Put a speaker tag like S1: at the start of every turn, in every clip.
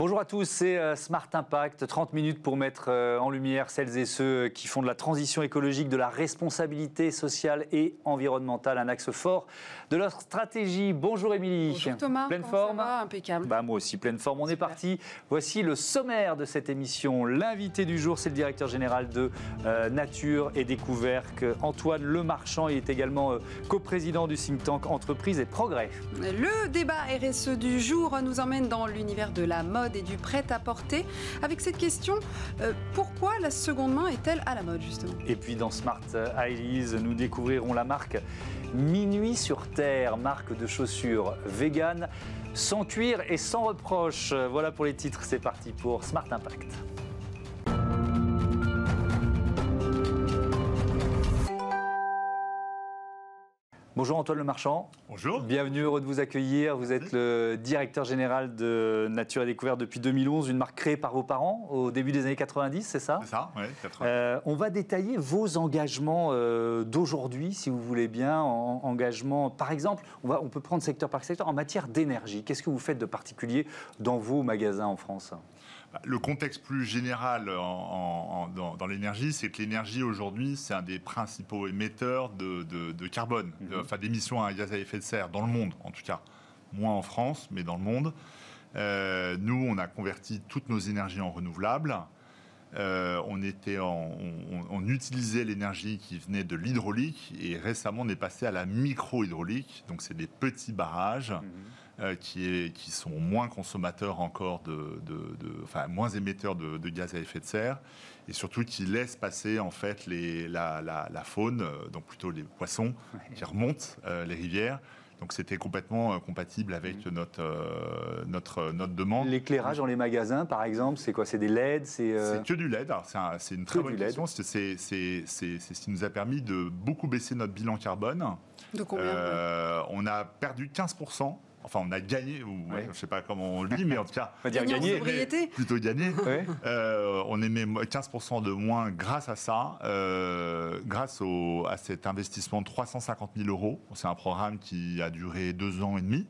S1: Bonjour à tous, c'est euh, Smart Impact, 30 minutes pour mettre euh, en lumière celles et ceux qui font de la transition écologique, de la responsabilité sociale et environnementale, un axe fort de leur stratégie. Bonjour Émilie.
S2: Bonjour Thomas.
S1: Pleine forme
S2: ça va? Impeccable.
S1: Bah, moi aussi, pleine forme. On est parti. Voici le sommaire de cette émission. L'invité du jour, c'est le directeur général de euh, Nature et Découverte, Antoine Lemarchand. Il est également euh, coprésident du think tank Entreprise et Progrès.
S2: Le débat RSE du jour nous emmène dans l'univers de la mode et du prêt-à-porter. Avec cette question, euh, pourquoi la seconde main est-elle à la mode justement?
S1: Et puis dans Smart Eyes, nous découvrirons la marque Minuit sur Terre, marque de chaussures vegan, sans cuir et sans reproche. Voilà pour les titres, c'est parti pour Smart Impact. Bonjour Antoine Le Marchand.
S3: Bonjour.
S1: Bienvenue, heureux de vous accueillir. Vous êtes le directeur général de Nature et Découverte depuis 2011, une marque créée par vos parents au début des années 90, c'est ça?
S3: C'est ça, oui, 80.
S1: Euh, on va détailler vos engagements euh, d'aujourd'hui, si vous voulez bien. En, engagement, par exemple, on, va, on peut prendre secteur par secteur en matière d'énergie. Qu'est-ce que vous faites de particulier dans vos magasins en France?
S3: Le contexte plus général en- en- en- dans, dans l'énergie, c'est que l'énergie aujourd'hui, c'est un des principaux émetteurs de, de- de carbone,
S1: Mhm.
S3: de- enfin d'émissions à gaz à effet de serre, dans le monde en tout cas. Moins en France, mais dans le monde. Euh, nous, on a converti toutes nos énergies en renouvelables. Euh, on, était en- on, on utilisait l'énergie qui venait de l'hydraulique et récemment on est passé à la micro-hydraulique. Donc c'est des petits barrages euh, qui, est, qui sont moins consommateurs encore de, de- de- enfin moins émetteurs de, de gaz à effet de serre et surtout qui laissent passer en fait les, la, la- la faune, euh, donc plutôt les poissons qui remontent euh, les rivières. Donc c'était complètement euh, compatible avec notre, euh, notre, notre demande.
S1: L'éclairage dans les magasins, par exemple, c'est quoi? C'est des LED C'est euh,
S3: que du LED. Alors, C'est un- c'est une très
S1: Que
S3: bonne question. C'est- C'est c'est- c'est- c'est ce qui nous a permis de beaucoup baisser notre bilan carbone.
S2: De combien
S3: Euh, on a perdu 15%. Enfin, on a gagné, ou
S1: Ouais.
S3: je ne sais pas comment on le dit, mais en tout cas,
S1: on va dire
S2: gagner. sobriété.
S3: plutôt gagné.
S1: Ouais.
S3: Euh, on émet mo- 15% de moins grâce à ça, euh, grâce au- à cet investissement de 350 000 euros. C'est un programme qui a duré deux ans et demi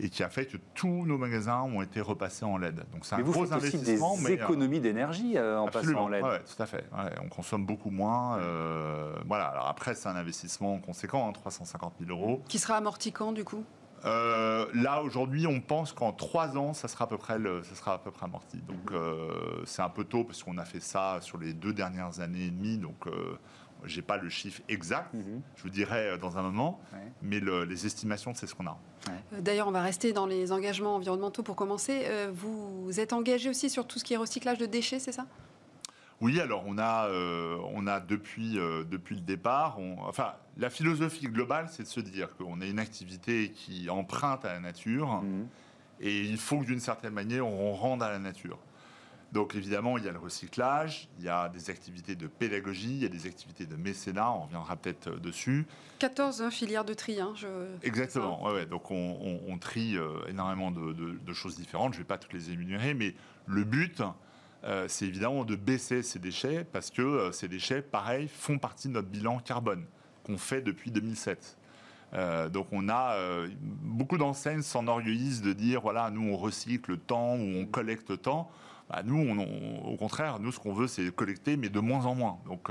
S3: et qui a fait que tous nos magasins ont été repassés en LED. Donc c'est un
S1: Mais vous
S3: gros
S1: faites aussi des
S3: investissement. mais, euh,
S1: économies d'énergie euh, en
S3: Absolument,
S1: passant en LED.
S3: ouais, tout à fait. Ouais, on consomme beaucoup moins. euh, voilà. Alors après, c'est un investissement conséquent, hein, 350 000 euros.
S2: Qui sera amorti quand du coup?
S3: Euh, là aujourd'hui, on pense qu'en trois ans, ça sera à peu près, le, ça sera à peu près amorti. Donc euh, c'est un peu tôt parce qu'on a fait ça sur les deux dernières années et demie. Donc euh, j'ai pas le chiffre exact.
S1: Mhm.
S3: Je vous dirai euh, dans un moment.
S1: Ouais.
S3: Mais le- les estimations, c'est ce qu'on a.
S2: D'ailleurs, on va rester dans les engagements environnementaux pour commencer. Euh, vous êtes engagé aussi sur tout ce qui est recyclage de déchets, c'est ça?
S3: Oui, alors on a, euh, on a depuis, euh, depuis le départ, on- enfin la philosophie globale, c'est de se dire qu'on a une activité qui emprunte à la nature
S1: Mhm.
S3: et il faut que d'une certaine manière on rende à la nature. Donc évidemment, il y a le recyclage, il y a des activités de pédagogie, il y a des activités de mécénat, on reviendra peut-être euh, dessus.
S2: 14 hein, filières de tri. hein, je...
S3: Exactement, ouais, ouais. donc on, on- on trie euh, énormément de, de- de choses différentes, je ne vais pas toutes les énumérer, mais le but, euh, c'est évidemment de baisser ces déchets, parce que euh, ces déchets, pareil, font partie de notre bilan carbone, qu'on fait depuis 2007. Euh, donc on a beaucoup d'enseignes s'enorgueillissent de dire voilà nous on recycle tant ou on collecte tant. Bah, nous on- au contraire nous ce qu'on veut c'est collecter mais de moins en moins. Donc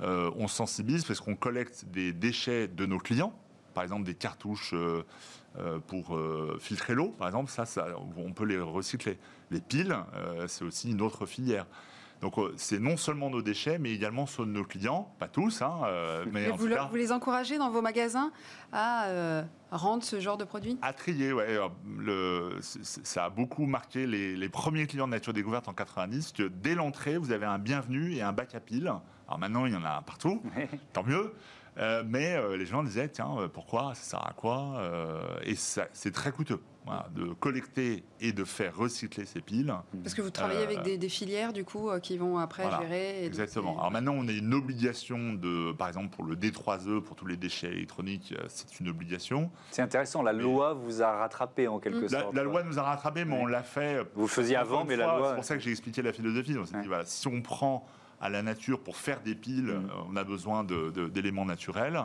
S3: on se sensibilise parce qu'on collecte des déchets de nos clients, par exemple des cartouches pour filtrer l'eau, par exemple, ça, on peut les recycler. Les piles, euh, c'est aussi une autre filière. Donc euh, c'est non seulement nos déchets, mais également ceux de nos clients, pas tous, hein, euh, mais
S2: Et
S3: en
S2: vous,
S3: tout
S2: le-
S3: cas
S2: vous les encouragez dans vos magasins à euh, rendre ce genre de produit?
S3: À trier. Ouais, le, ça a beaucoup marqué les, les premiers clients de Nature Découverte en 90, que dès l'entrée, vous avez un bienvenu et un bac à piles. Alors maintenant, il y en a partout, tant mieux. Euh, mais euh, les gens disaient, tiens, euh, pourquoi Ça sert à quoi Euh, Et ça- c'est très coûteux voilà, de collecter et de faire recycler ces piles.
S2: Parce que vous travaillez
S3: Euh,
S2: avec des, des filières du coup qui vont après
S3: Voilà,
S2: gérer. et
S3: Exactement. Alors maintenant, on a une obligation de, par exemple, pour le D3E, pour tous les déchets électroniques, c'est une obligation.
S1: C'est intéressant, la loi vous a rattrapé en quelque
S3: La,
S1: sorte.
S3: la loi nous a rattrapés, mais on l'a fait.
S1: Vous faisiez avant, mais la loi-
S3: C'est pour ça que j'ai expliqué la philosophie. On s'est
S1: Ouais.
S3: dit, voilà, si on prend à la nature pour faire des piles,
S1: Mm.
S3: euh, on a besoin d'éléments naturels.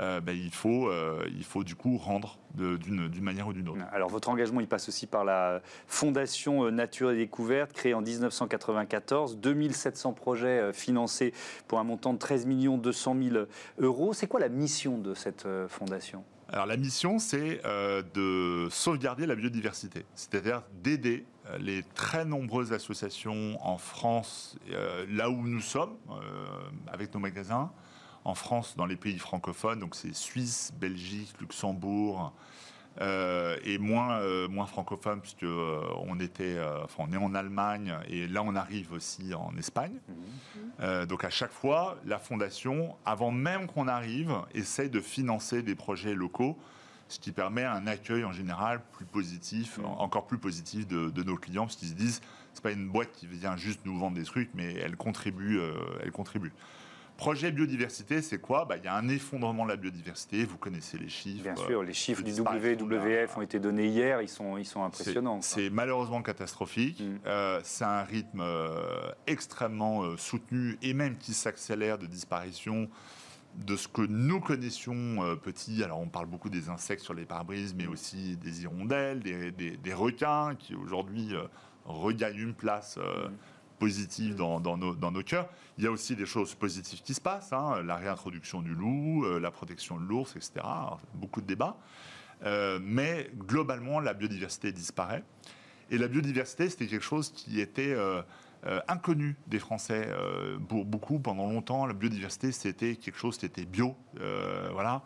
S3: euh, ben, il, faut, euh, il faut du coup rendre d'une manière ou d'une autre.
S1: Alors votre engagement, il passe aussi par la Fondation Nature et Découverte, créée en 1994, 2700 projets financés pour un montant de 13 200 000 euros. C'est quoi la mission de cette fondation?
S3: Alors la mission, c'est euh, de sauvegarder la biodiversité, c'est-à-dire d'aider les très nombreuses associations en France, euh, là où nous sommes, euh, avec nos magasins, en France, dans les pays francophones, donc c'est Suisse, Belgique, Luxembourg, euh, et moins, moins francophone, puisque on, était, enfin, on est en Allemagne, et là on arrive aussi en Espagne. Euh, donc à chaque fois, la fondation, avant même qu'on arrive, essaye de financer des projets locaux, ce qui permet un accueil en général plus positif, en- encore plus positif de, de nos clients, parce qu'ils se disent, c'est pas une boîte qui vient juste nous vendre des trucs, mais elle contribue, euh, elle contribue. Projet biodiversité, c'est quoi? Bah, Il y a un effondrement de la biodiversité, vous connaissez les chiffres.
S1: Bien
S3: euh,
S1: sûr, les chiffres du WWF ont été donnés hier, ils sont, ils sont impressionnants.
S3: C'est malheureusement catastrophique.
S1: Mm.
S3: Euh, c'est un rythme euh, extrêmement euh, soutenu et même qui s'accélère de disparition de ce que nous connaissions euh, petits. Alors on parle beaucoup des insectes sur les pare-brises, mais aussi des hirondelles, des, des- des requins qui aujourd'hui euh, regagnent une place euh,
S1: Mm.
S3: positive dans, dans nos, dans nos cœurs. Il y a aussi des choses positives qui se passent, hein, la réintroduction du loup, euh, la protection de l'ours, etc. Alors, beaucoup de débats. Mais globalement, la biodiversité disparaît. Et la biodiversité, c'était quelque chose qui était euh, euh, inconnu des Français euh, pour beaucoup pendant longtemps. La biodiversité, c'était quelque chose qui était bio, euh, voilà,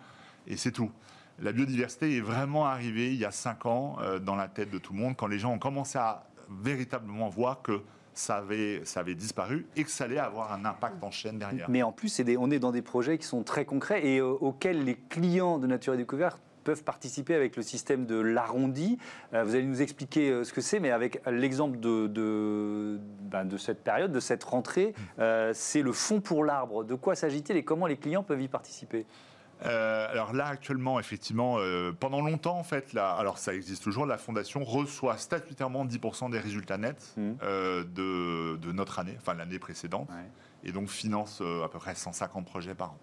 S3: et c'est tout. La biodiversité est vraiment arrivée il y a cinq ans dans la tête de tout le monde quand les gens ont commencé à véritablement voir que ça avait, ça avait disparu et que ça allait avoir un impact en chaîne derrière.
S1: Mais en plus, des- on est dans des projets qui sont très concrets et euh, auxquels les clients de Nature et Découverte peuvent participer avec le système de l'arrondi. Euh, vous allez nous expliquer euh, ce que c'est, mais avec l'exemple de, de, ben, de cette période, de cette rentrée, euh, c'est le fonds pour l'arbre. De quoi s'agit-il et comment les clients peuvent y participer?
S3: Euh, alors là, actuellement, effectivement, euh, pendant longtemps, en fait, là, alors ça existe toujours, la Fondation reçoit statutairement 10% des résultats nets
S1: Mhm.
S3: euh, de, de notre année, enfin l'année précédente,
S1: Ouais.
S3: et donc finance à peu près 150 projets par an.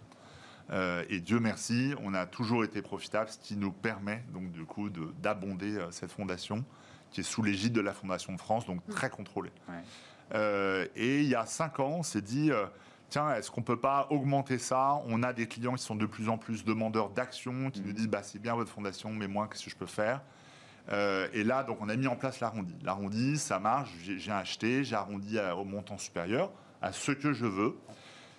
S3: Euh, et Dieu merci, on a toujours été profitable, ce qui nous permet donc du coup de- d'abonder euh, cette fondation qui est sous l'égide de la Fondation de France, donc très contrôlée.
S1: Ouais.
S3: Euh, et il y a cinq ans, on s'est dit, tiens, est-ce qu'on peut pas augmenter ça? On a des clients qui sont de plus en plus demandeurs d'action, qui
S1: Mhm.
S3: nous disent, bah, c'est bien votre fondation, mais moi, qu'est-ce que je peux faire? Euh, Et là, donc, on a mis en place l'arrondi. L'arrondi, ça marche. J'ai acheté, j'ai arrondi à- au montant supérieur, à ce que je veux.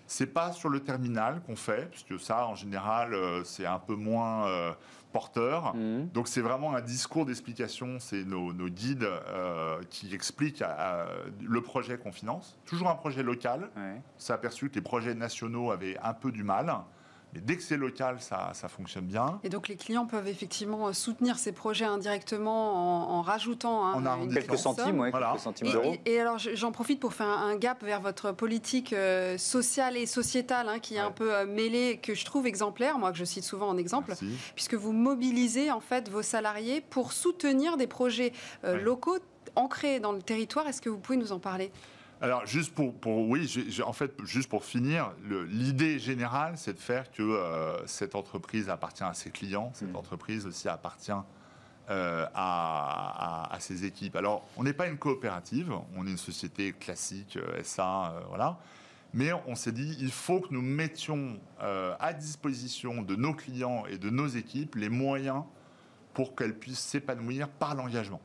S3: C'est pas sur le terminal qu'on fait, puisque ça, en général, euh, c'est un peu moins euh, porteur.
S1: Mhm.
S3: Donc c'est vraiment un discours d'explication, c'est nos, nos guides euh, qui expliquent à- à- le projet qu'on finance. Toujours un projet local.
S1: Ouais.
S3: On s'est aperçu que les projets nationaux avaient un peu du mal. Mais dès que c'est local, ça, ça fonctionne bien.
S2: Et donc les clients peuvent effectivement euh, soutenir ces projets indirectement en, en rajoutant hein,
S3: En
S2: une
S3: arrondissant.
S1: Quelques centimes, ouais,
S3: Voilà.
S1: quelques centimes
S2: Et,
S1: d'euros.
S2: et- et alors je- j'en profite pour faire un, un gap vers votre politique euh, sociale et sociétale hein, qui est un peu euh, mêlée, que je trouve exemplaire, moi que je cite souvent en exemple,
S3: Merci.
S2: puisque vous mobilisez en fait vos salariés pour soutenir des projets euh,
S3: Ouais.
S2: locaux ancrés dans le territoire. Est-ce que vous pouvez nous en parler?
S3: Alors, juste pour, pour- oui, j'ai- j'ai- en fait, juste pour finir, l'idée générale, c'est de faire que euh, cette entreprise appartient à ses clients, cette
S1: Mhm.
S3: entreprise aussi appartient euh, à, à- à ses équipes. Alors, on n'est pas une coopérative, on est une société classique, euh, SA, euh, voilà. Mais on s'est dit, il faut que nous mettions à disposition de nos clients et de nos équipes les moyens pour qu'elles puissent s'épanouir par l'engagement.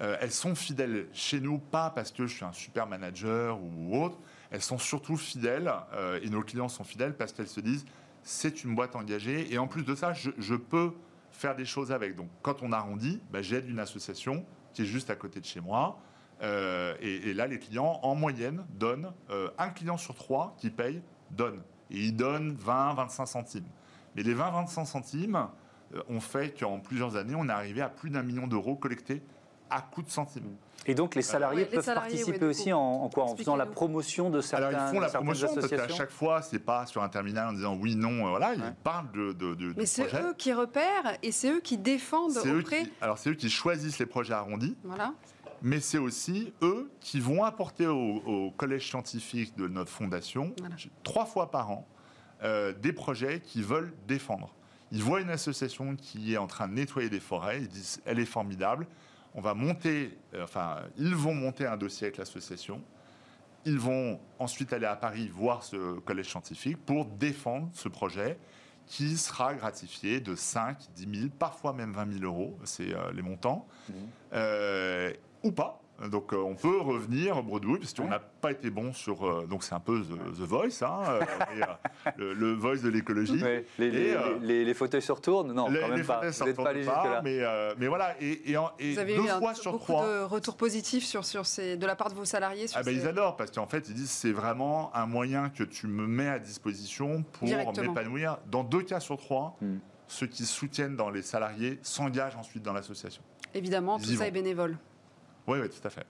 S3: Euh, elles sont fidèles chez nous, pas parce que je suis un super manager ou autre. Elles sont surtout fidèles, euh, et nos clients sont fidèles parce qu'elles se disent c'est une boîte engagée, et en plus de ça, je, peux faire des choses avec. Donc, quand on arrondit, bah, j'aide une association qui est juste à côté de chez moi. Euh, et, là, les clients, en moyenne, donnent un client sur trois qui paye donne. Et ils donnent 20, 25 centimes. Mais les 20, 25 centimes ont fait qu'en plusieurs années, on est arrivé à plus d'un million d'euros collectés à coût de centimes.
S1: Et donc les salariés
S2: Ouais, les
S1: peuvent
S2: salariés,
S1: participer
S2: ouais,
S1: aussi en, en quoi En faisant la promotion de certains
S3: Alors ils font la promotion parce qu'à chaque fois, c'est pas sur un terminal en disant oui, non, voilà, ils
S1: Ouais.
S3: parlent de, de, de-
S2: Mais c'est eux qui repèrent et c'est eux qui défendent
S3: C'est eux
S2: auprès.
S3: qui- alors c'est eux qui choisissent les projets arrondis.
S2: Voilà.
S3: mais c'est aussi eux qui vont apporter au, collège scientifique de notre fondation, trois fois par an, euh, des projets qu'ils veulent défendre. Ils voient une association qui est en train de nettoyer des forêts, ils disent elle est formidable, on va monter, euh, enfin, ils vont monter un dossier avec l'association. Ils vont ensuite aller à Paris voir ce collège scientifique pour défendre ce projet qui sera gratifié de 5, 10 000, parfois même 20 000 euros, c'est euh, les montants, mmh. euh, ou pas. Donc euh, on peut revenir bredouille, parce qu'on n'a pas été bon sur... Euh, donc c'est un peu The, Voice, hein, euh, le, Voice de l'écologie.
S1: les, fauteuils se retournent Non, quand même pas. Vous n'êtes pas allé
S3: jusque-là. Mais, mais, voilà, et,
S2: Vous avez deux eu fois sur beaucoup trois... de retours positifs sur, sur ces, de la part de vos salariés sur
S3: ah ben, Ils adorent, parce qu'en fait, ils disent c'est vraiment un moyen que tu me mets à disposition pour m'épanouir. Dans deux cas sur trois, hmm. ceux qui soutiennent dans les salariés s'engagent ensuite dans l'association.
S2: Évidemment, tout ça est bénévole.
S3: Oui, oui, tout à fait.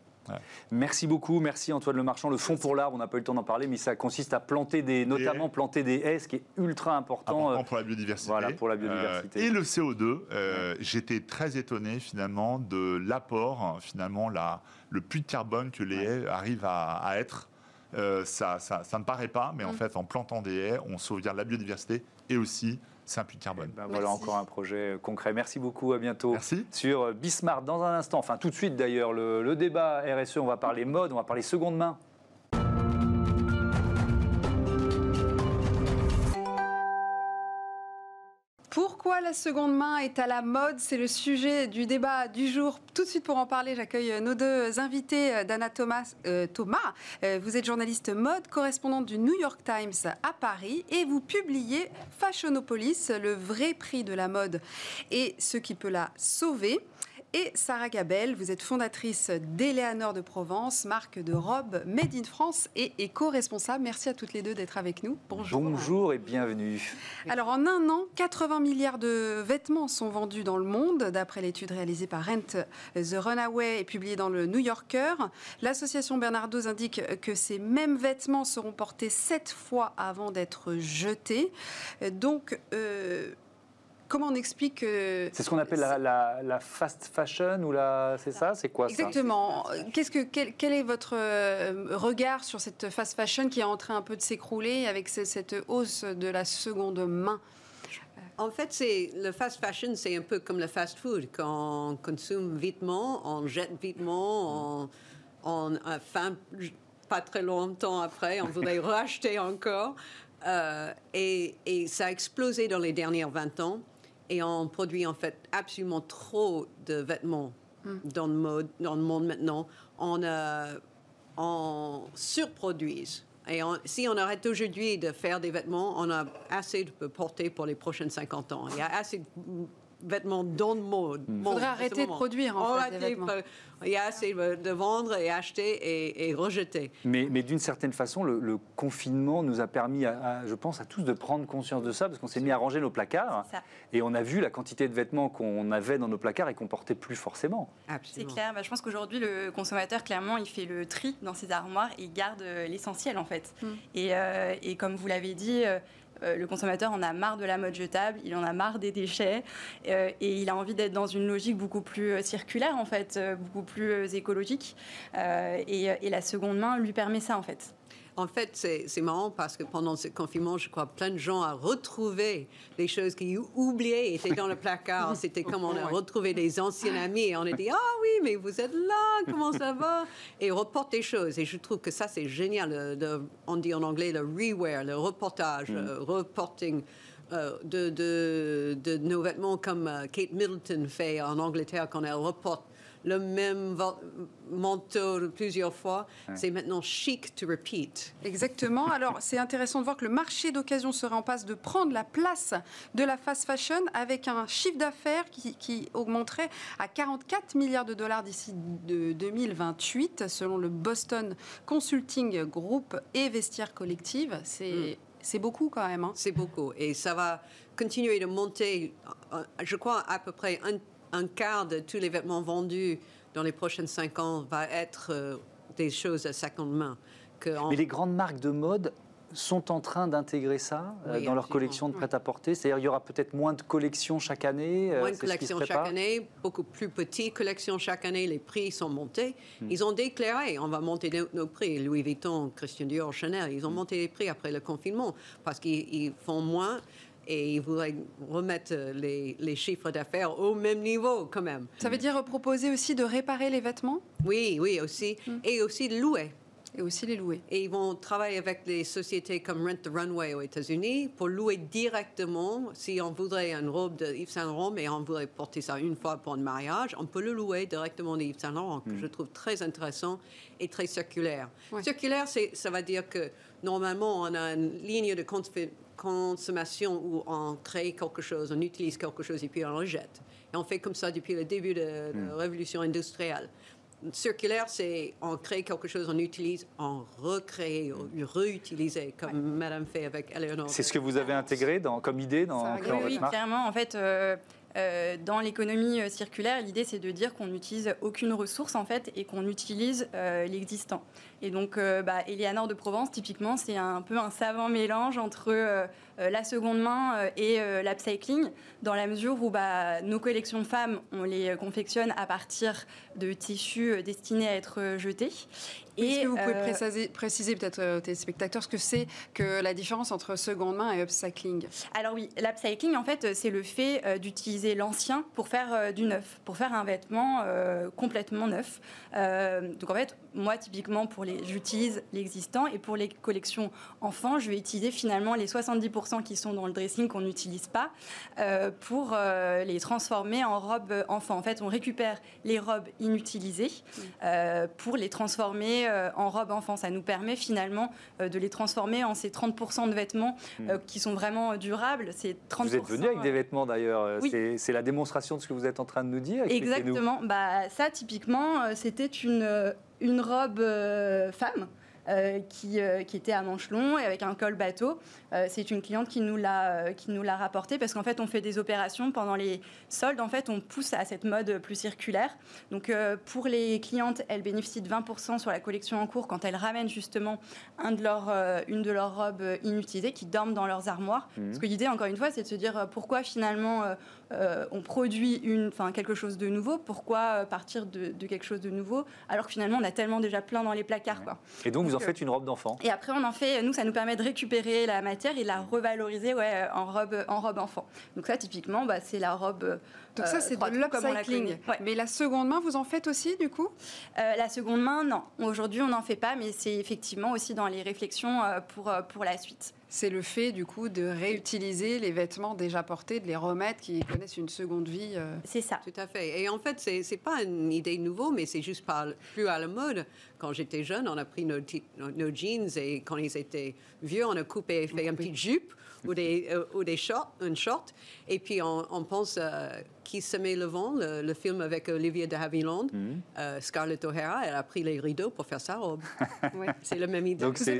S1: Merci beaucoup, merci Antoine Le Marchand. Le fond pour l'arbre, on n'a pas eu le temps d'en parler, mais ça consiste à planter des, notamment planter des haies, ce qui est ultra important.
S3: important pour la biodiversité.
S1: Voilà, pour la biodiversité.
S3: Euh, et le CO2, euh, j'étais très étonné finalement de l'apport, finalement, la, le puits de carbone que les haies arrivent à, être. Euh, ça, ça, paraît pas, mais en mm. fait, en plantant des haies, on sauvegarde la biodiversité et aussi c'est un puits de carbone.
S1: Ben voilà encore un projet concret. Merci beaucoup, à bientôt.
S3: Merci.
S1: Sur Bismarck, dans un instant, enfin tout de suite d'ailleurs, le, le débat RSE, on va parler mode, on va parler seconde main.
S2: Pourquoi la seconde main est à la mode? C'est le sujet du débat du jour. Tout de suite pour en parler, j'accueille nos deux invités. Euh, Dana Thomas, euh, Thomas euh, vous êtes journaliste mode, correspondante du New York Times à Paris et vous publiez Fashionopolis, le vrai prix de la mode et ce qui peut la sauver et Sarah Gabel. Vous êtes fondatrice d'Eléanor de Provence, marque de robes made in France et éco-responsable. Merci à toutes les deux d'être avec nous.
S1: Bonjour. Bonjour et bienvenue.
S2: Alors en un an, 80 milliards de vêtements sont vendus dans le monde, d'après l'étude réalisée par Rent the Runaway et publiée dans le New Yorker. L'association Bernardo's indique que ces mêmes vêtements seront portés sept fois avant d'être jetés. Donc, euh, comment on explique que...
S1: C'est ce qu'on appelle la, fast fashion ou la... C'est ça C'est quoi
S2: Exactement. Qu'est-ce que, quel, est votre euh, regard sur cette fast fashion qui est en train un peu de s'écrouler avec cette hausse de la seconde main?
S4: En fait, c'est le fast fashion, c'est un peu comme le fast food. Quand on consomme vitement, on jette vitement, on, on faim pas très longtemps après, on voudrait racheter encore. Euh, et, et, ça a explosé dans les dernières 20 ans et on produit en fait absolument trop de vêtements hmm. dans, le mode, dans le monde maintenant. On, euh, on surproduit. Et si on arrête aujourd'hui de faire des vêtements, on a assez de porter pour les prochaines 50 ans. Il y a assez de vêtements dans le mode.
S2: Il faudrait arrêter de produire, en fait, des vêtements.
S4: Il y a assez de vendre et acheter et, rejeter.
S1: Mais, mais d'une certaine façon, le, confinement nous a permis, à, je pense, à tous de prendre conscience de ça, parce qu'on s'est mis à ranger nos placards. Et on a vu la quantité de vêtements qu'on avait dans nos placards et qu'on portait plus forcément.
S5: C'est clair. Bah, je pense qu'aujourd'hui, le consommateur, clairement, il fait le tri dans ses armoires et il garde euh, l'essentiel, en fait. Mm. Et, euh, et, comme vous l'avez dit, euh, le consommateur en a marre de la mode jetable, il en a marre des déchets euh, et il a envie d'être dans une logique beaucoup plus euh, circulaire en fait, beaucoup plus écologique. Et, la seconde main lui permet ça en fait.
S4: En fait, c'est marrant parce que pendant ce confinement, je crois plein de gens ont retrouvé des choses qu'ils oubliaient étaient dans le placard. C'était comme on a retrouvé des anciens amis et on a dit Ah oui, mais vous êtes là, comment ça va? Et reporte des choses. Et je trouve que ça, c'est génial. on dit en anglais le rewear, le reportage, mm. le reporting. Euh, de, de, de, nos vêtements comme euh, Kate Middleton fait en Angleterre quand elle reporte le même manteau plusieurs fois. C'est maintenant chic to repeat.
S2: Exactement. Alors, c'est intéressant de voir que le marché d'occasion serait en passe de prendre la place de la fast fashion avec un chiffre d'affaires qui, augmenterait à 44 milliards de dollars d'ici 2028, selon le Boston Consulting Group et Vestiaire Collective. C'est. Mm. C'est beaucoup quand même. Hein.
S4: C'est beaucoup. Et ça va continuer de monter, euh, je crois, à peu près un un quart de tous les vêtements vendus dans les prochaines cinq ans va être euh, des choses à seconde main.
S1: Mais les grandes marques de mode sont en train d'intégrer ça euh,
S4: Oui,
S1: dans leur
S4: absolument.
S1: collection de prêt-à-porter C'est-à-dire il y aura peut-être moins de collections chaque année euh,
S4: Moins de collections chaque année, beaucoup plus petites collections chaque année, les prix sont montés.
S1: Hmm.
S4: Ils ont déclaré, on va monter nos, nos prix, Louis Vuitton, Christian Dior, Chanel, ils ont monté les prix après le confinement parce qu'ils ils font moins et ils voudraient remettre les, les chiffres d'affaires au même niveau quand même.
S2: Ça veut dire proposer aussi de réparer les vêtements?
S4: Oui, oui, aussi. Et aussi de louer.
S2: Et aussi les louer.
S4: Et ils vont travailler avec des sociétés comme Rent the Runway aux États-Unis pour louer directement. Si on voudrait une robe de Yves Saint Laurent, mais on voudrait porter ça une fois pour un mariage, on peut le louer directement de Yves Saint Laurent, que je trouve très intéressant et très circulaire.
S2: Ouais.
S4: Circulaire, c'est- ça veut dire que normalement, on a une ligne de cons- consommation où on crée quelque chose, on utilise quelque chose et puis on le jette. Et on fait comme ça depuis le début de la révolution industrielle. Circulaire, c'est on crée quelque chose, on utilise, on recrée, on réutilise, comme Madame fait avec Eleanor.
S1: C'est ce que vous avez intégré dans, comme idée dans, dans
S2: Oui,
S1: votre
S5: Oui,
S1: marque?
S5: clairement. En fait, euh, euh, dans l'économie euh, circulaire, l'idée c'est de dire qu'on n'utilise aucune ressource en fait et qu'on utilise euh, l'existant. Et donc, euh, bah, Eleanor de Provence, typiquement, c'est un peu un savant mélange entre la seconde main et l'upcycling, dans la mesure où bah, nos collections femmes, on les confectionne à partir de tissus destinés à être jetés.
S2: Est-ce que vous pouvez
S5: euh,
S2: préciser, préciser peut-être euh, aux téléspectateurs ce que c'est que la différence entre seconde main et upcycling?
S5: Alors oui, l'upcycling, en fait, c'est le fait euh, d'utiliser l'ancien pour faire du neuf, pour faire un vêtement complètement neuf. Donc en fait, moi, typiquement, pour les, j'utilise l'existant et pour les collections enfants, je vais utiliser finalement les 70% qui sont dans le dressing qu'on n'utilise pas euh, pour euh, les transformer en robes enfants. En fait, on récupère les robes inutilisées euh, pour les transformer euh, en robes enfants. Ça nous permet finalement euh, de les transformer en ces 30% de vêtements euh, qui sont vraiment durables. C'est 30%.
S1: Vous êtes venu avec des vêtements d'ailleurs.
S5: Oui.
S1: C'est- C'est la démonstration de ce que vous êtes en train de nous dire.
S5: Exactement. Bah, ça, typiquement, c'était une, euh, une robe euh, femme. euh, qui, euh, qui était à manches longs et avec un col bateau. Euh, c'est une cliente qui nous l'a qui nous l'a rapporté parce qu'en fait on fait des opérations pendant les soldes. En fait on pousse à cette mode plus circulaire. Donc pour les clientes, elles bénéficient de 20% sur la collection en cours quand elles ramènent justement un de leurs, une de leurs robes inutilisées qui dorment dans leurs armoires. Parce que l'idée encore une fois c'est de se dire pourquoi finalement euh, on produit une, enfin, quelque chose de nouveau, pourquoi euh, partir de, de quelque chose de nouveau alors que finalement on a tellement déjà plein dans les placards. Quoi.
S1: Et donc vous en
S5: euh,
S1: faites une robe d'enfant.
S5: Et après on en fait, nous ça nous permet de récupérer la matière et de la revaloriser ouais, en, robe, en robe enfant. Donc ça typiquement bah, c'est la robe... euh,
S2: Donc ça, c'est de l'upcycling.
S5: Ouais.
S2: Mais la seconde main, vous en faites aussi, du coup?
S5: Euh, la seconde main, non. Aujourd'hui on n'en fait pas, mais c'est effectivement aussi dans les réflexions pour, pour la suite.
S2: C'est le fait, du coup, de réutiliser les vêtements déjà portés, de les remettre, qui connaissent une seconde vie. euh.
S5: C'est ça.
S4: Tout à fait. Et en fait, c'est n'est pas une idée nouveau, mais c'est juste pas plus à la mode. Quand j'étais jeune, on a pris nos, ti- nos- nos jeans et quand ils étaient vieux, on a coupé, fait une petite jupe ou des, euh, ou des shorts, un short. Et puis on, on pense euh, Qui semait le vent, le, le film avec Olivia de Havilland,
S1: Mhm.
S4: euh, Scarlett O'Hara, elle a pris les rideaux pour faire sa robe. C'est la même idée.
S1: Donc c'est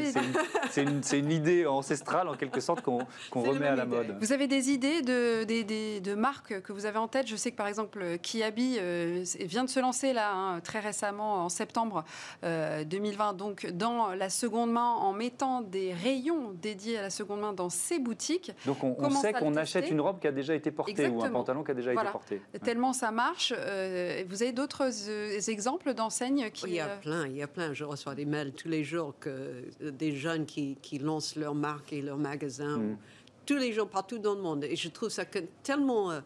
S1: une, une- une idée ancestrale en quelque sorte qu'on remet à la
S4: idée.
S1: mode.
S2: Vous avez des idées de, des- des- de marques que vous avez en tête? Je sais que par exemple Kiabi euh, vient de se lancer là hein, très récemment en septembre euh, 2020, donc dans la seconde main en mettant des rayons dédiés à la seconde main dans ses boutiques.
S1: Donc on, sait qu'on achète une robe qui a déjà été portée ou un pantalon qui a déjà
S2: Voilà.
S1: été porté.
S2: Tellement ça marche. euh, vous avez d'autres euh, exemples d'enseignes qui
S4: Il y a
S2: euh,
S4: plein, il y a plein. Je reçois des mails tous les jours que des jeunes qui, qui lancent leur marque et leur magasin
S1: Mm.
S4: ou- tous les jours partout dans le monde. Et je trouve ça que tellement euh,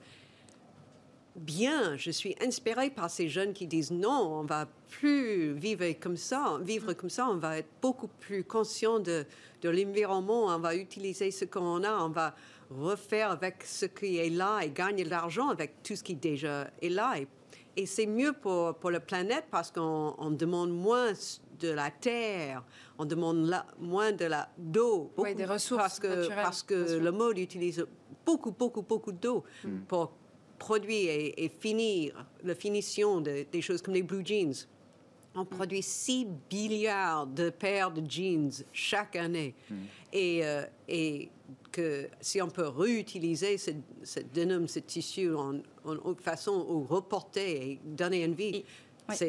S4: bien. Je suis inspirée par ces jeunes qui disent non, on va plus vivre comme ça, vivre comme ça. On va être beaucoup plus conscient de, de l'environnement. On va utiliser ce qu'on a. On va refaire avec ce qui est là et gagner de l'argent avec tout ce qui déjà est là. Et et c'est mieux pour, pour la planète parce qu'on on demande moins de la terre, on demande la- moins de la d'eau.
S2: Des ressources
S4: parce que,
S2: naturelles,
S4: Parce que le mode utilise beaucoup, beaucoup, beaucoup d'eau pour produire et, et finir la finition de- des choses comme les blue jeans. On produit 6 milliards de paires de jeans chaque année. Et, euh, et que si on peut réutiliser ce, ce denim, ce tissu en, en autre façon, ou reporter et donner une vie,
S5: Et-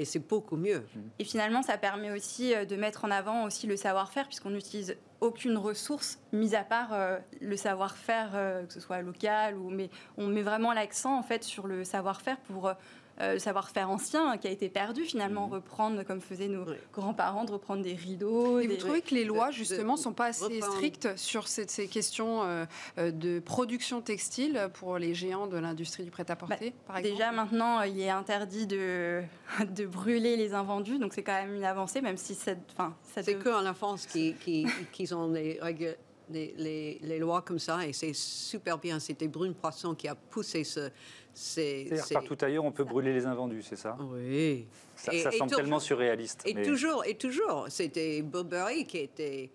S4: c'est beaucoup mieux.
S5: Et finalement, ça permet aussi euh, de mettre en avant aussi le savoir-faire, puisqu'on utilise aucune ressource, mis à part euh, le savoir-faire, euh, que ce soit local, ou, mais on met vraiment l'accent en fait sur le savoir-faire pour euh, le savoir-faire ancien qui a été perdu finalement,
S1: Mhm.
S5: reprendre comme faisaient nos
S4: Oui.
S5: grands-parents, de reprendre des rideaux.
S2: Et vous
S5: des-
S2: trouvez que les lois,
S4: de-
S2: justement,
S4: de
S2: sont pas assez
S4: reprendre-
S2: strictes sur ces, ces questions euh, euh, de production textile pour les géants de l'industrie du prêt-à-porter, par exemple
S5: Déjà maintenant, euh, il est interdit de, de brûler les invendus, donc c'est quand même une avancée, même si enfin, ça
S4: C'est
S5: dev-
S4: qu'en France qu'ils qui, qu'ils ont les, règles- les, les- les lois comme ça et c'est super bien. C'était Brune Poisson qui a poussé ce. ces-
S1: C'est-à-dire
S4: ces-
S1: partout ailleurs, on peut brûler les invendus, c'est ça?
S4: Oui.
S1: Ça,
S4: Et-
S1: ça
S4: et
S1: semble tellement surréaliste.
S4: Et
S1: mais-
S4: toujours, et toujours, c'était Burberry qui était.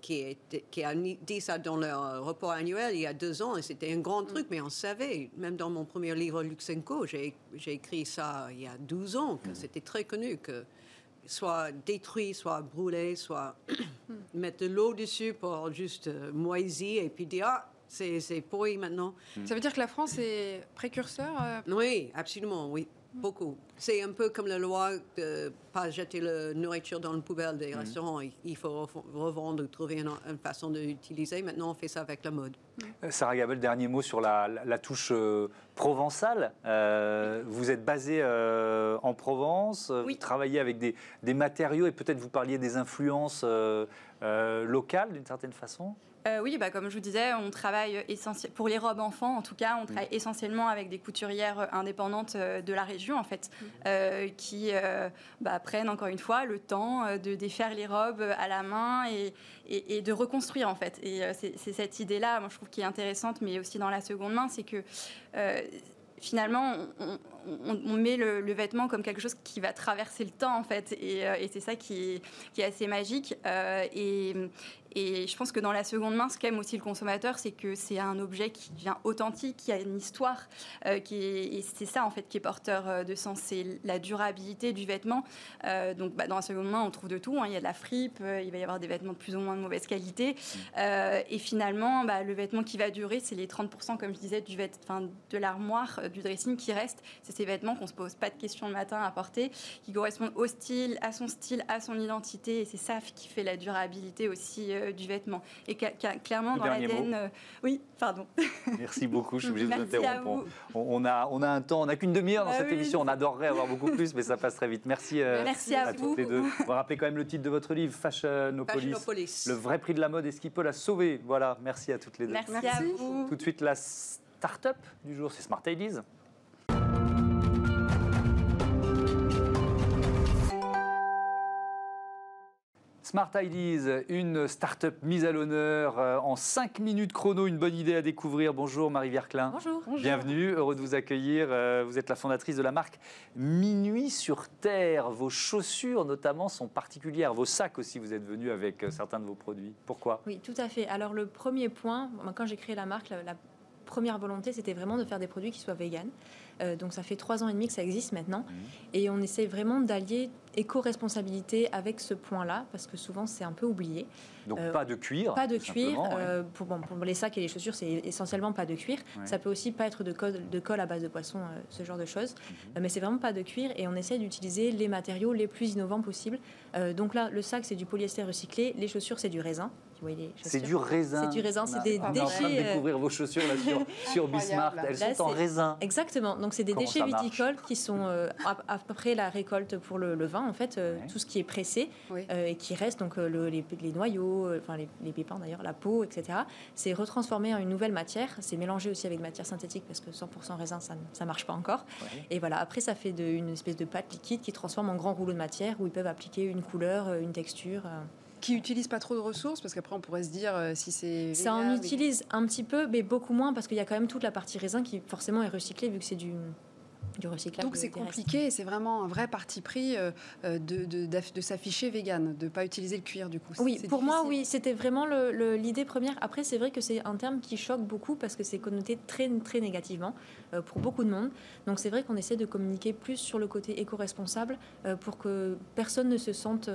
S4: Qui, était- qui a dit ça dans leur euh, rapport annuel il y a deux ans, et c'était un grand truc, mais on savait, même dans mon premier livre Luxenco, j'ai j'ai écrit ça il y a 12 ans, que c'était très connu, que soit détruit, soit brûlé, soit mettre de l'eau dessus pour juste euh, moisir, et puis dire, ah, c'est c'est pourri maintenant.
S2: Ça veut dire que la France est précurseur euh,
S4: Oui, absolument, oui. Beaucoup. C'est un peu comme la loi de pas jeter la nourriture dans la poubelle des restaurants. Il- faut re- revendre ou trouver une, une façon d'utiliser. Maintenant, on fait ça avec la mode.
S1: Euh, Sarah Gabel, dernier mot sur la, la- la touche euh, provençale. Euh, vous êtes basé euh, en Provence,
S5: Oui.
S1: vous travaillez avec des, des matériaux et peut-être vous parliez des influences euh, euh, locales d'une certaine façon?
S5: Euh, oui, bah, comme je vous disais, on travaille essentiellement pour les robes enfants. En tout cas, on travaille essentiellement avec des couturières indépendantes euh, de la région, en fait, euh, qui bah, prennent encore une fois le temps de défaire les robes à la main et, et- et de reconstruire, en fait. Et c'est cette idée-là, moi, je trouve, qui est intéressante, mais aussi dans la seconde main, c'est que finalement, on, on- met le, vêtement comme quelque chose qui va traverser le temps, en fait. Et, euh, c'est ça qui est, assez magique. Euh, et, je pense que dans la seconde main, ce qu'aime aussi le consommateur, c'est que c'est un objet qui devient authentique, qui a une histoire, euh, qui est, et c'est ça en fait qui est porteur de sens, c'est la durabilité du vêtement. Donc bah, dans la seconde main, on trouve de tout. hein. Il y a de la fripe, il va y avoir des vêtements de plus ou moins de mauvaise qualité. Et finalement, bah, le vêtement qui va durer, c'est les 30%, comme je disais, du vêt- enfin, de l'armoire, du dressing qui reste. Ces vêtements qu'on se pose pas de questions le matin à porter, qui correspondent au style, à son style, à son identité. Et c'est ça qui fait la durabilité aussi euh, du vêtement. Et ca- ca- clairement,
S1: Le
S5: dans l'ADN. euh, oui, pardon.
S1: Merci beaucoup, je suis obligé de vous
S5: à
S1: interrompre.
S5: vous.
S1: On, on a, on a un temps, on n'a qu'une demi-heure dans
S5: Bah
S1: cette
S5: oui,
S1: émission. On adorerait avoir beaucoup plus, mais ça passe très vite. Merci, euh,
S5: Merci à vous.
S1: toutes les deux. On va rappeler quand même le titre de votre livre, Fashionopolis.
S4: Fashionopolis.
S1: Le vrai prix de la mode et ce qui peut la sauver. Voilà, merci à toutes les deux.
S5: Merci,
S2: Merci.
S5: à vous.
S1: Tout de suite, la start-up du jour, c'est Smart Ideas. Smart Ideas, une start-up mise à l'honneur euh, en 5 minutes chrono, une bonne idée à découvrir. Bonjour Marie-Vierre Klein.
S6: Bonjour.
S1: Bienvenue, heureux de vous accueillir. Euh, Vous êtes la fondatrice de la marque Minuit sur Terre. Vos chaussures notamment sont particulières. Vos sacs aussi, vous êtes venu avec euh, certains de vos produits. Pourquoi?
S6: Oui, tout à fait. Alors le premier point, quand j'ai créé la marque, la, la première volonté, c'était vraiment de faire des produits qui soient véganes. Euh, donc ça fait trois ans et demi que ça existe maintenant. Et on essaie vraiment d'allier éco-responsabilité avec ce point-là, parce que souvent c'est un peu oublié.
S1: Donc
S6: Euh,
S1: pas de cuir.
S6: Pas de cuir.
S1: ouais.
S6: euh, pour, bon, pour les sacs et les chaussures, c'est essentiellement pas de cuir.
S1: Ouais.
S6: Ça peut aussi pas être de colle, de colle à base de poisson, euh, ce genre de choses.
S1: Mhm.
S6: Mais c'est vraiment pas de cuir et on essaie d'utiliser les matériaux les plus innovants possibles. Donc là, le sac, c'est du polyester recyclé. Les chaussures, c'est du raisin.
S1: C'est du raisin.
S6: C'est du raisin, c'est
S1: On a-
S6: des
S1: on est en train de
S6: déchets, euh,
S1: découvrir vos chaussures là sur, sur Bismart. Elles
S6: Là,
S1: sont en raisin.
S6: Exactement. Donc c'est des
S1: Comment
S6: déchets viticoles qui sont euh, à, à peu près la récolte pour le, le vin en fait, euh,
S1: Ouais.
S6: tout ce qui est pressé
S2: Oui.
S6: euh, et qui reste donc euh, le- les, les noyaux, enfin les, les pépins d'ailleurs, la peau, etc. C'est retransformé en une nouvelle matière. C'est mélangé aussi avec matière synthétique parce que 100% raisin ça ça marche pas encore.
S1: Ouais.
S6: Et voilà. Après ça fait de, une espèce de pâte liquide qui transforme en grand rouleau de matière où ils peuvent appliquer une couleur, une texture.
S2: Qui utilise pas trop de ressources, parce qu'après on pourrait se dire euh, si c'est.
S6: Ça en utilise un petit peu, mais beaucoup moins parce qu'il y a quand même toute la partie raisin qui forcément est recyclée vu que c'est du du recyclage.
S2: Donc c'est compliqué et c'est vraiment un vrai parti pris euh, euh, de, de, de s'afficher vegan, de ne pas utiliser le cuir du coup.
S6: Oui, pour moi, oui, c'était vraiment l'idée première. Après, c'est vrai que c'est un terme qui choque beaucoup parce que c'est connoté très, très négativement euh, pour beaucoup de monde. Donc, c'est vrai qu'on essaie de communiquer plus sur le côté éco-responsable euh, pour que personne ne se sente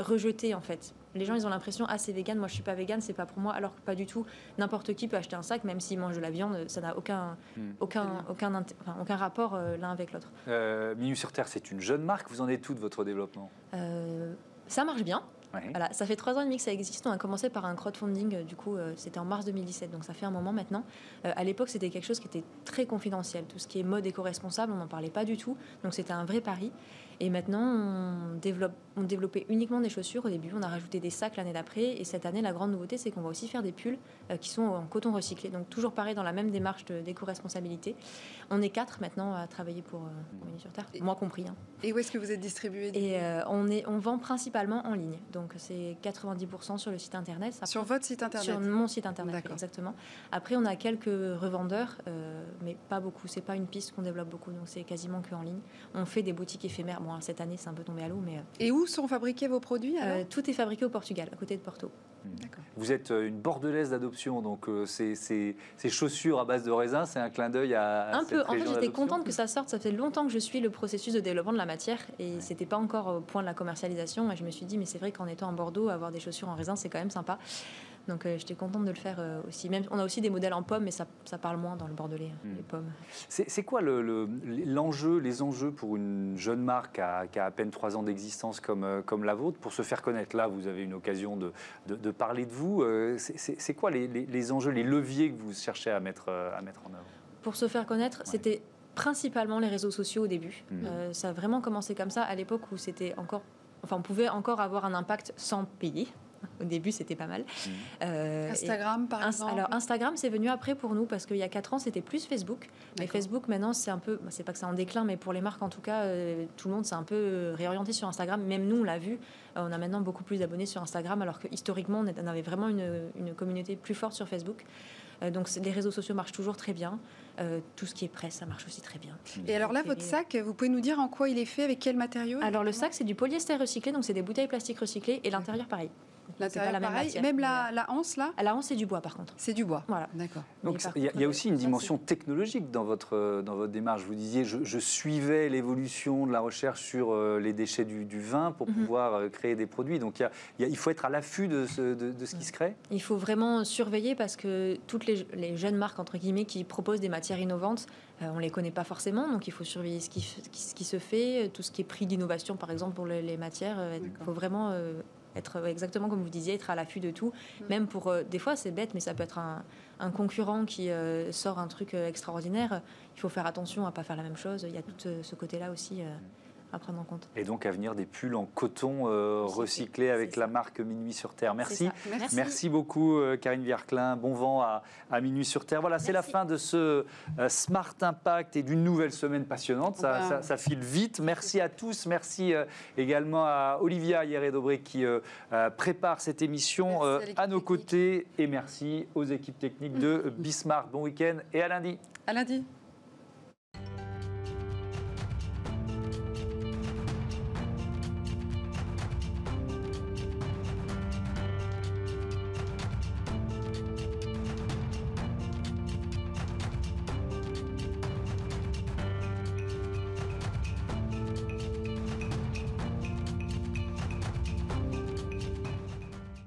S6: rejeté, en fait. Les gens, ils ont l'impression, ah, c'est vegan, moi je suis pas vegan, c'est pas pour moi, alors que pas du tout. N'importe qui peut acheter un sac, même s'il mange de la viande, ça n'a aucun,
S1: Hmm.
S6: aucun, aucun, enfin, aucun rapport euh, l'un avec l'autre.
S1: Euh, Minuit sur Terre, c'est une jeune marque. Vous en êtes tout de votre développement?
S6: Euh, ça marche bien. Voilà, ça fait trois ans et demi que ça existe. On a commencé par un crowdfunding, euh, du coup, euh, c'était en mars 2017, donc ça fait un moment maintenant. Euh, à l'époque, c'était quelque chose qui était très confidentiel. Tout ce qui est mode éco-responsable, on n'en parlait pas du tout. Donc c'était un vrai pari. Et maintenant, on, développe, on développait uniquement des chaussures. Au début, on a rajouté des sacs l'année d'après. Et cette année, la grande nouveauté, c'est qu'on va aussi faire des pulls euh, qui sont en coton recyclé. Donc toujours pareil, dans la même démarche d'éco-responsabilité. On est quatre maintenant à travailler pour euh, sur Terre, moi compris. hein.
S2: Et où est-ce que vous êtes distribué
S6: Et euh, on, est, on vend principalement en ligne. Donc c'est 90% sur le site internet.
S2: Sur votre site internet?
S6: Sur mon site internet,
S2: D'accord.
S6: exactement. Après, on a quelques revendeurs, euh, mais pas beaucoup. C'est pas une piste qu'on développe beaucoup, donc c'est quasiment que en ligne. On fait des boutiques éphémères. Bon, cette année, c'est un peu tombé à l'eau, mais euh,
S2: Et où sont fabriqués vos produits alors?
S6: euh, tout est fabriqué au Portugal, à côté de Porto.
S2: D'accord.
S1: Vous êtes euh, une bordelaise d'adoption, donc euh, ces, ces- ces chaussures à base de raisin, c'est un clin d'œil à, à
S6: un
S1: cette
S6: peu. En fait, j'étais contente que ça sorte. Ça fait longtemps que je suis le processus de développement de la matière et c'était pas encore au point de la commercialisation. Et je me suis dit, mais c'est vrai qu'en étant à Bordeaux, avoir des chaussures en raisin, c'est quand même sympa. Donc euh, j'étais contente de le faire euh, aussi. Même, on a aussi des modèles en pommes, mais ça, ça parle moins dans le bordelais,
S1: Mm.
S6: les pommes.
S1: C'est quoi le- le- l'enjeu, les enjeux pour une jeune marque à- qui a à peine trois ans d'existence comme, euh, comme la vôtre? Pour se faire connaître Là, vous avez une occasion de, de- de parler de vous. Euh, c'est- quoi les, les- les enjeux, les leviers que vous cherchez à mettre, à mettre en œuvre?
S6: Pour se faire connaître, c'était principalement les réseaux sociaux au début. Euh, ça a vraiment commencé comme ça à l'époque où c'était encore, enfin, on pouvait encore avoir un impact sans payer. Au début, c'était pas mal.
S1: Mhm.
S6: Euh, et-
S2: Instagram par
S6: Ins-
S2: exemple
S6: alors Instagram, c'est venu après pour nous parce qu'il y a 4 ans, c'était plus Facebook. Mais. Facebook, maintenant, c'est un peu, c'est pas que c'est en déclin, mais pour les marques en tout cas, euh, tout le monde s'est un peu euh, réorienté sur Instagram. Même nous, on l'a vu, euh, on a maintenant beaucoup plus d'abonnés sur Instagram, alors que historiquement, on avait vraiment une, une communauté plus forte sur Facebook. Donc les réseaux sociaux marchent toujours très bien. Euh, tout ce qui est presse, ça marche aussi très bien.
S2: Et alors là, votre sac, vous pouvez nous dire en quoi il est fait, avec quel matériau
S6: Alors le sac, c'est du polyester recyclé, donc c'est des bouteilles plastiques recyclées, et l'intérieur pareil.
S2: L'intérieur,
S6: c'est pas la même
S2: pareil.
S6: matière,
S2: Même la, la anse là,
S6: la hanse, c'est du bois par contre.
S2: c'est du bois.
S6: Voilà.
S2: D'accord.
S1: Donc il y, a- y aussi une dimension technologique dans votre, dans votre démarche. Vous disiez, je, je suivais l'évolution de la recherche sur euh, les déchets du, du vin pour
S6: Mhm.
S1: pouvoir euh, créer des produits. Donc il, y a- il y a- il faut être à l'affût de, ce- de- de ce qui se crée.
S6: Il faut vraiment surveiller parce que toutes les, les jeunes marques, entre guillemets, qui proposent des matières innovantes, euh, on ne les connaît pas forcément. Donc il faut surveiller ce qui, f- qui- ce qui se fait, tout ce qui est prix d'innovation, par exemple, pour les, les matières. Il faut vraiment euh, être, exactement comme vous disiez, être à l'affût de tout.
S2: Mm.
S6: Même pour, euh, des fois, c'est bête, mais ça peut être un, un concurrent qui euh, sort un truc euh, extraordinaire. Il faut faire attention à pas faire la même chose. Il y a tout ce côté-là aussi euh, à prendre en compte.
S1: Et donc à venir des pulls en coton euh,
S6: Recyclé,
S1: recyclés avec la marque Minuit sur Terre. Merci.
S2: Merci.
S1: Merci beaucoup euh, Karine Vierclin. Bon vent à, à Minuit sur Terre. Voilà, c'est la fin de ce euh, Smart Impact et d'une nouvelle semaine passionnante. Ça,
S2: Wow.
S1: ça- ça file vite. Merci à tous. Merci euh, également à Olivia Hieré-Dobré qui prépare cette émission
S2: à
S1: à nos côtés. Et merci aux équipes techniques de Bismarck. Bon week-end et à lundi.
S2: À lundi.